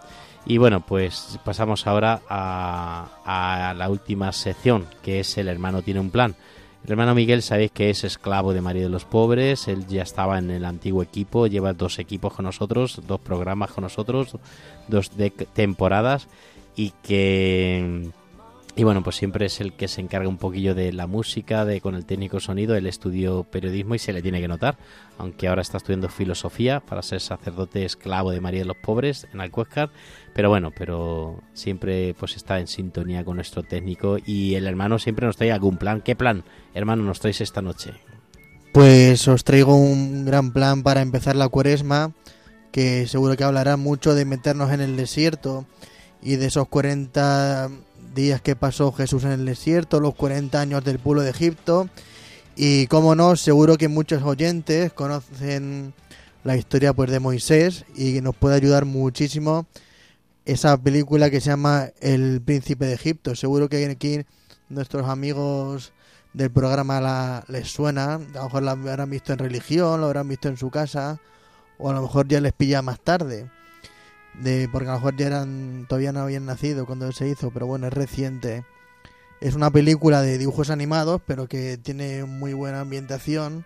Y bueno pues pasamos ahora a, a la última sección que es el hermano tiene un plan. El hermano Miguel sabéis que es esclavo de María de los Pobres, él ya estaba en el antiguo equipo, lleva dos equipos con nosotros, dos programas con nosotros, dos temporadas y que y bueno, pues siempre es el que se encarga un poquillo de la música, de con el técnico sonido, él estudió periodismo y se le tiene que notar, aunque ahora está estudiando filosofía para ser sacerdote esclavo de María de los Pobres en Alcuéscar, pero bueno, pero siempre pues está en sintonía con nuestro técnico y el hermano siempre nos trae algún plan. ¿Qué plan, hermano, nos traes esta noche? Pues os traigo un gran plan para empezar la cuaresma, que seguro que hablará mucho de meternos en el desierto y de esos 40 días que pasó Jesús en el desierto, los 40 años del pueblo de Egipto. Y como no, seguro que muchos oyentes conocen la historia pues de Moisés y nos puede ayudar muchísimo esa película que se llama El príncipe de Egipto. Seguro que aquí nuestros amigos del programa la, les suena, a lo mejor la habrán visto en religión, lo habrán visto en su casa, o a lo mejor ya les pilla más tarde de porque a lo mejor ya eran todavía no habían nacido cuando se hizo, pero bueno, es reciente. Es una película de dibujos animados, pero que tiene muy buena ambientación.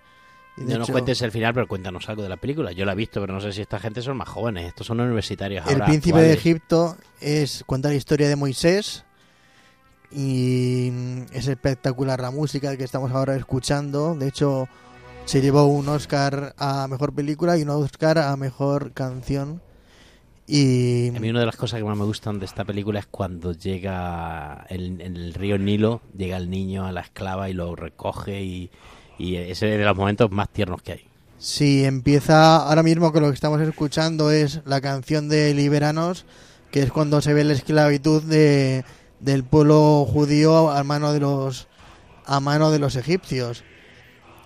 Y de no nos hecho, cuentes el final, pero cuéntanos algo de la película. Yo la he visto, pero no sé si esta gente son más jóvenes. Estos son universitarios El ahora. príncipe de. Egipto es cuenta la historia de Moisés y mm, es espectacular la música que estamos ahora escuchando. De hecho, se llevó un Oscar a mejor película y un Oscar a mejor canción. Y A mí una de las cosas que más me gustan de esta película es cuando llega el- en el río Nilo, llega el niño a la esclava y lo recoge y, y ese es de los momentos más tiernos que hay. Sí, empieza ahora mismo que lo que estamos escuchando es la canción de Liberanos, que es cuando se ve la esclavitud de, del pueblo judío a mano de los a mano de los egipcios.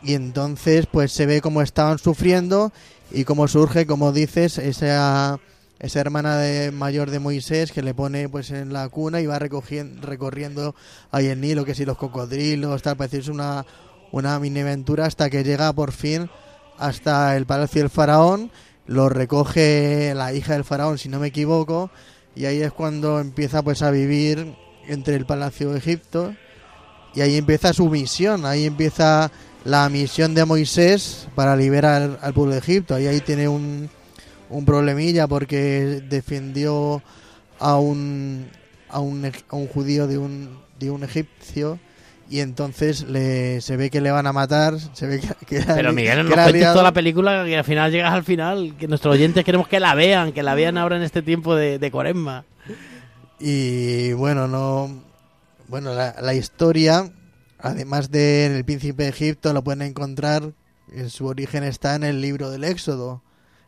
Y entonces pues se ve cómo estaban sufriendo y cómo surge, como dices, esa esa hermana de mayor de Moisés que le pone pues en la cuna y va recogiendo, recorriendo ahí el Nilo, que si los cocodrilos, tal, parece es una una mini aventura hasta que llega por fin hasta el palacio del faraón, lo recoge la hija del faraón, si no me equivoco, y ahí es cuando empieza pues a vivir entre el palacio de Egipto y ahí empieza su misión, ahí empieza la misión de Moisés para liberar al pueblo de Egipto, ahí ahí tiene un, un problemilla porque defendió a un a un, a un judío de un de un egipcio y entonces le, se ve que le van a matar, se ve que, que la Pero Miguel, no que nos la ha cuentes liado. toda la película que al final llegas al final, que nuestros oyentes queremos que la vean, que la vean ahora en este tiempo de, de cuaresma. Y bueno, no bueno, la, la historia, además de en el príncipe de Egipto, lo pueden encontrar, en su origen está en el libro del Éxodo.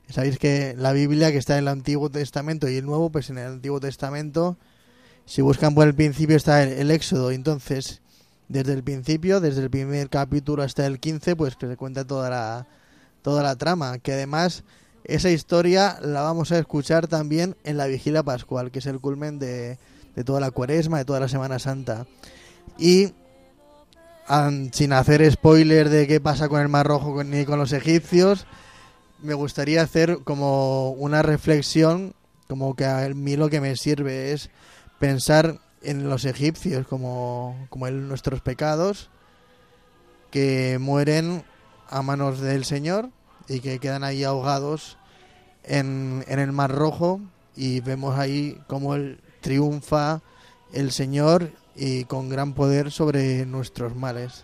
Sabéis que la Biblia, que está en el Antiguo Testamento y el Nuevo, pues en el Antiguo Testamento, si buscan por el principio está el, Éxodo. Entonces, desde el principio, desde el primer capítulo hasta el 15, pues que se cuenta toda la, toda la trama. Que además, esa historia la vamos a escuchar también en la Vigilia Pascual, que es el culmen de, de toda la cuaresma, de toda la Semana Santa. Y sin hacer spoiler de qué pasa con el Mar Rojo ni con los egipcios, me gustaría hacer como una reflexión, como que a mí lo que me sirve es pensar en los egipcios como, como el- nuestros pecados, que mueren a manos del Señor y que quedan ahí ahogados en, en el Mar Rojo y vemos ahí cómo él triunfa el Señor y con gran poder sobre nuestros males.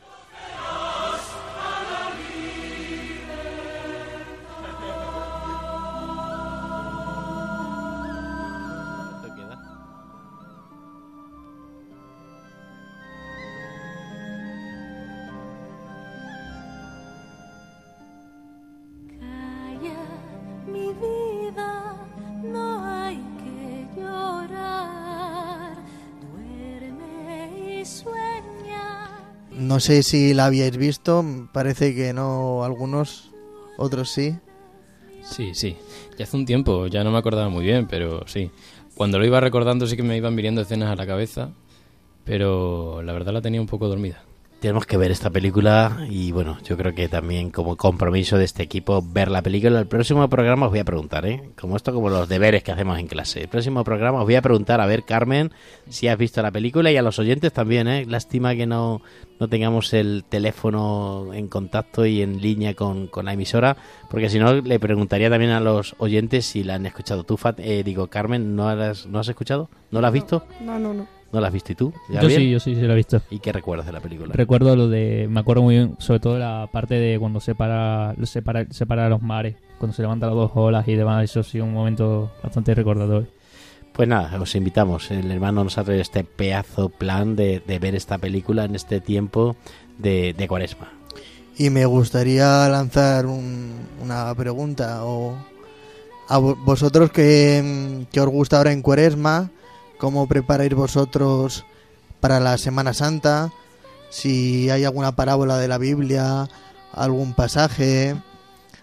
Sé si la habíais visto, parece que no algunos, otros sí. Sí, sí. Ya hace un tiempo, ya no me acordaba muy bien, pero sí. Cuando lo iba recordando sí que me iban viniendo escenas a la cabeza, pero la verdad la tenía un poco dormida. Tenemos que ver esta película y bueno, yo creo que también como compromiso de este equipo ver la película. El próximo programa os voy a preguntar, ¿eh? Como esto, como los deberes que hacemos en clase. El próximo programa os voy a preguntar, a ver, Carmen, si has visto la película y a los oyentes también, ¿eh? Lástima que no, no tengamos el teléfono en contacto y en línea con, con la emisora, porque si no le preguntaría también a los oyentes si la han escuchado. Tú, Fat, eh, digo, Carmen, ¿no, has- ¿no has escuchado? ¿No la has visto? No, no, no. ¿No la has visto y tú? Yo sí, yo sí, sí la he visto. ¿Y qué recuerdas de la película? Recuerdo lo de. Me acuerdo muy bien, sobre todo la parte de cuando separa, separa, separa los mares, cuando se levantan las dos olas y demás. Eso sí, un momento bastante recordador. Pues nada, os invitamos. El hermano nos ha traído este pedazo plan de, de ver esta película en este tiempo de, de cuaresma. Y me gustaría lanzar un- una pregunta o a vo- vosotros que, que os gusta ahora en Cuaresma, cómo preparáis vosotros para la Semana Santa, si hay alguna parábola de la Biblia, algún pasaje,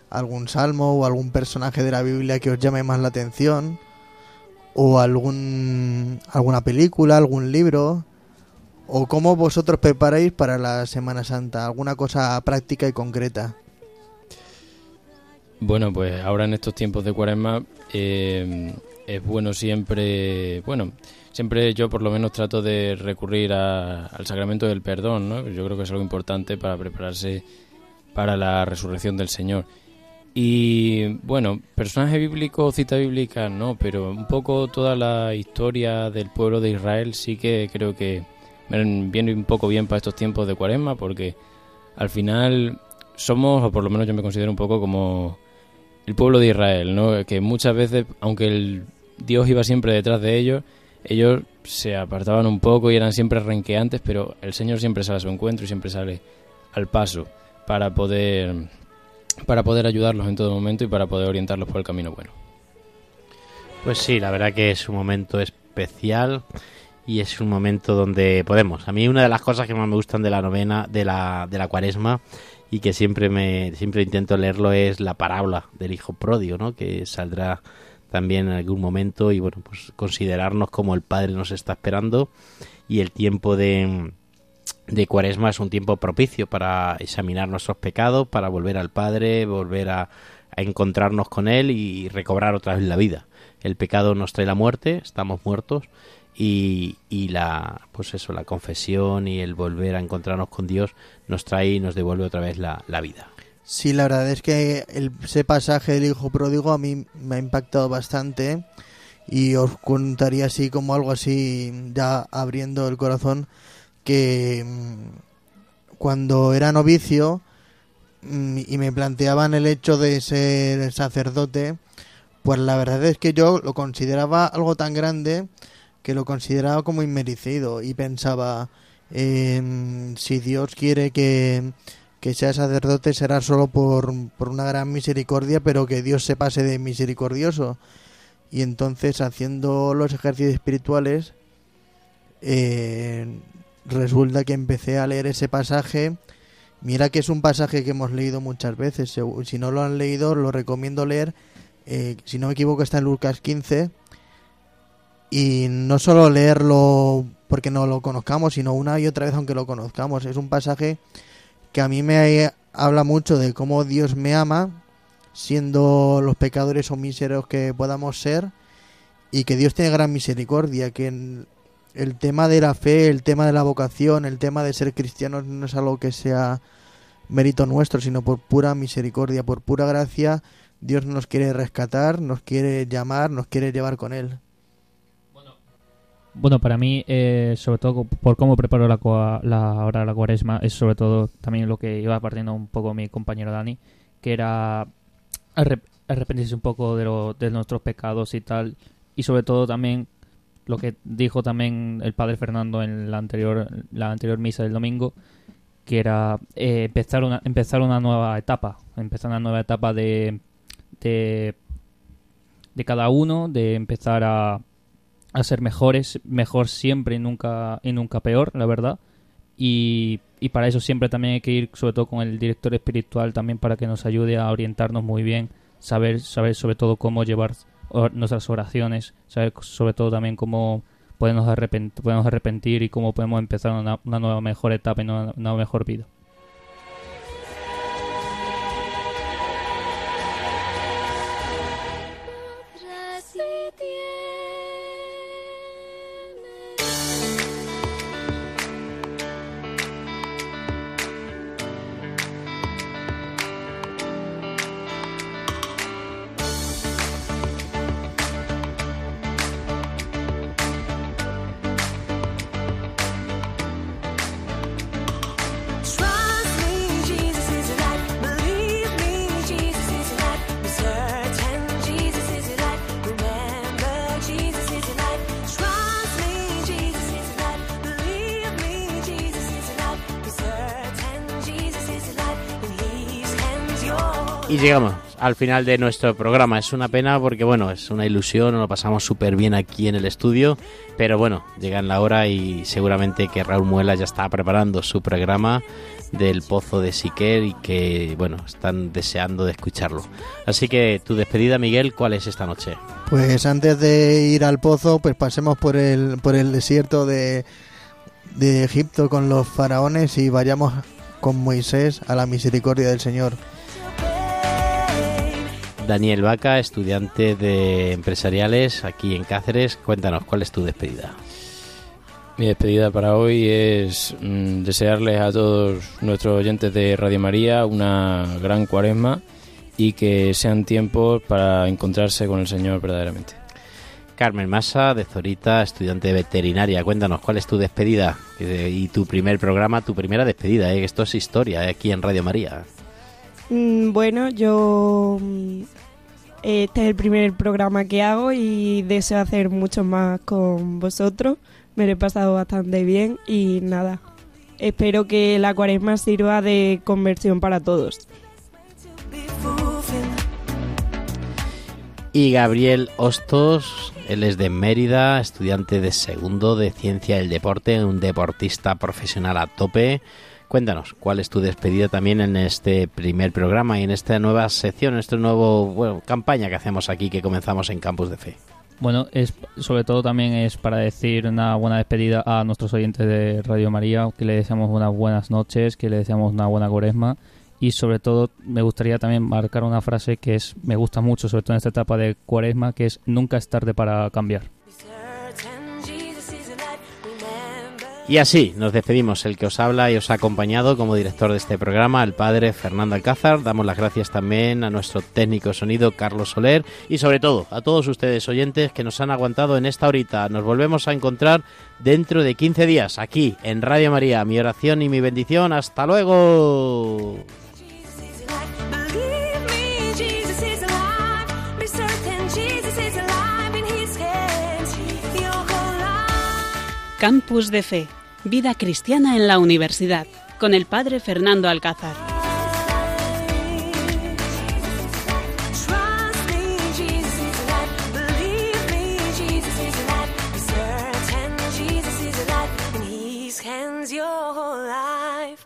algún salmo o algún personaje de la Biblia que os llame más la atención, o algún alguna película, algún libro, o cómo vosotros preparáis para la Semana Santa, alguna cosa práctica y concreta. Bueno, pues ahora en estos tiempos de cuaresma eh, es bueno siempre, bueno, siempre yo por lo menos trato de recurrir a- al sacramento del perdón, ¿no? Yo creo que es algo importante para prepararse para la resurrección del Señor. Y bueno, personaje bíblico, cita bíblica, no, pero un poco toda la historia del pueblo de Israel sí que creo que viene un poco bien para estos tiempos de cuaresma porque al final somos, o por lo menos yo me considero un poco como el pueblo de Israel, ¿no? Que muchas veces, aunque el Dios iba siempre detrás de ellos, ellos se apartaban un poco y eran siempre renqueantes, pero el Señor siempre sale a su encuentro y siempre sale al paso para poder para poder ayudarlos en todo momento y para poder orientarlos por el camino bueno. Pues sí, la verdad que es un momento especial y es un momento donde podemos. A mí una de las cosas que más me gustan de la novena, de la, de la cuaresma y que siempre me siempre intento leerlo es la parábola del hijo pródigo, ¿no? Que saldrá también en algún momento y bueno, pues considerarnos como el Padre nos está esperando y el tiempo de de cuaresma es un tiempo propicio para examinar nuestros pecados, para volver al Padre, volver a, encontrarnos con Él y recobrar otra vez la vida. El pecado nos trae la muerte, estamos muertos y, y la pues eso, la confesión y el volver a encontrarnos con Dios nos trae y nos devuelve otra vez la, la vida. Sí, la verdad es que el- ese pasaje del hijo pródigo a mí me ha impactado bastante y os contaría así como algo así ya abriendo el corazón que mm, cuando era novicio mm, y me planteaban el hecho de ser sacerdote, pues la verdad es que yo lo consideraba algo tan grande que lo consideraba como inmerecido y pensaba, em, si Dios quiere que, que sea sacerdote será solo por, por una gran misericordia, pero que Dios se pase de misericordioso. Y entonces haciendo los ejercicios espirituales, eh, resulta que empecé a leer ese pasaje. Mira que es un pasaje que hemos leído muchas veces. Si no lo han leído, lo recomiendo leer. Eh, si no me equivoco, está en Lucas 15. Y no solo leerlo porque no lo conozcamos, sino una y otra vez aunque lo conozcamos. Es un pasaje que a mí me habla mucho de cómo Dios me ama, siendo los pecadores o míseros que podamos ser, y que Dios tiene gran misericordia, que el tema de la fe, el tema de la vocación, el tema de ser cristianos no es algo que sea mérito nuestro, sino por pura misericordia, por pura gracia, Dios nos quiere rescatar, nos quiere llamar, nos quiere llevar con Él. Bueno, para mí, eh, sobre todo por cómo preparo la, la hora la cuaresma, es sobre todo también lo que iba partiendo un poco mi compañero Dani, que era arrepentirse un poco de, de nuestros pecados y tal, y sobre todo también lo que dijo también el padre Fernando en la anterior, la anterior misa del domingo, que era eh, empezar, una, empezar una nueva etapa, empezar una nueva etapa de, de, de cada uno, de empezar a, a ser mejores, mejor siempre y nunca, y nunca peor, la verdad. Y, y para eso siempre también hay que ir, sobre todo con el director espiritual, también para que nos ayude a orientarnos muy bien, saber, saber sobre todo cómo llevar nuestras oraciones, saber sobre todo también cómo podemos, arrepentir, y cómo podemos empezar una, nueva mejor etapa y una mejor vida. Llegamos al final de nuestro programa. Es una pena porque, bueno, es una ilusión, lo pasamos súper bien aquí en el estudio, pero bueno, llega la hora y seguramente que Raúl Muela ya está preparando su programa del Pozo de Siquer y que, bueno, están deseando de escucharlo. Así que tu despedida, Miguel, ¿cuál es esta noche? Pues antes de ir al Pozo, pues pasemos por el, por el desierto de, de Egipto con los faraones y vayamos con Moisés a la misericordia del Señor. Daniel Vaca, estudiante de empresariales aquí en Cáceres. Cuéntanos, ¿cuál es tu despedida? Mi despedida para hoy es mm, desearles a todos nuestros oyentes de Radio María una gran cuaresma y que sean tiempos para encontrarse con el Señor verdaderamente. Carmen Massa, de Zorita, estudiante de veterinaria. Cuéntanos, ¿cuál es tu despedida? Y tu primer programa, tu primera despedida. ¿eh? Esto es historia ¿eh? aquí en Radio María. Mm, bueno, yo mm, este es el primer programa que hago y deseo hacer mucho más con vosotros. Me lo he pasado bastante bien y nada. Espero que la cuaresma sirva de conversión para todos. Y Gabriel Hostos, él es de Mérida, estudiante de segundo de Ciencia del Deporte, un deportista profesional a tope. Cuéntanos, ¿cuál es tu despedida también en este primer programa y en esta nueva sección, en esta nueva campaña que hacemos aquí, que comenzamos en Campus de Fe? Bueno, es sobre todo también es para decir una buena despedida a nuestros oyentes de Radio María, que le deseamos unas buenas noches, que le deseamos una buena cuaresma y sobre todo me gustaría también marcar una frase que es me gusta mucho, sobre todo en esta etapa de cuaresma, que es nunca es tarde para cambiar. Y así nos despedimos. El que os habla y os ha acompañado como director de este programa, el padre Fernando Alcázar. Damos las gracias también a nuestro técnico sonido, Carlos Soler, y sobre todo a todos ustedes oyentes que nos han aguantado en esta horita. Nos volvemos a encontrar dentro de 15 días aquí en Radio María. Mi oración y mi bendición. Hasta luego. Campus de Fe Vida Cristiana en la Universidad, con el Padre Fernando Alcázar.